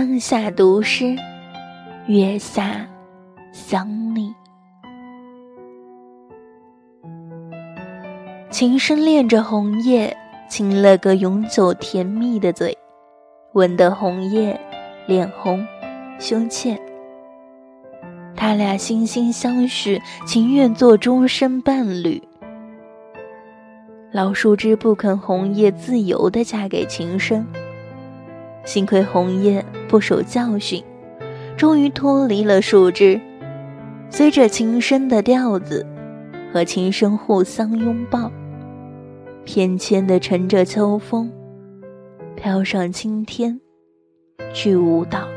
灯下读诗，月下想你。琴声恋着红叶，亲了个永久甜蜜的嘴，吻得红叶脸红胸怯。他俩惺惺相许，情愿做终身伴侣。老树枝不肯红叶自由的嫁给琴声，幸亏红叶不守教训，终于脱离了树枝，随着琴声的调子，和琴声互相拥抱，翩跹地乘着秋风，飘上青天，去舞蹈。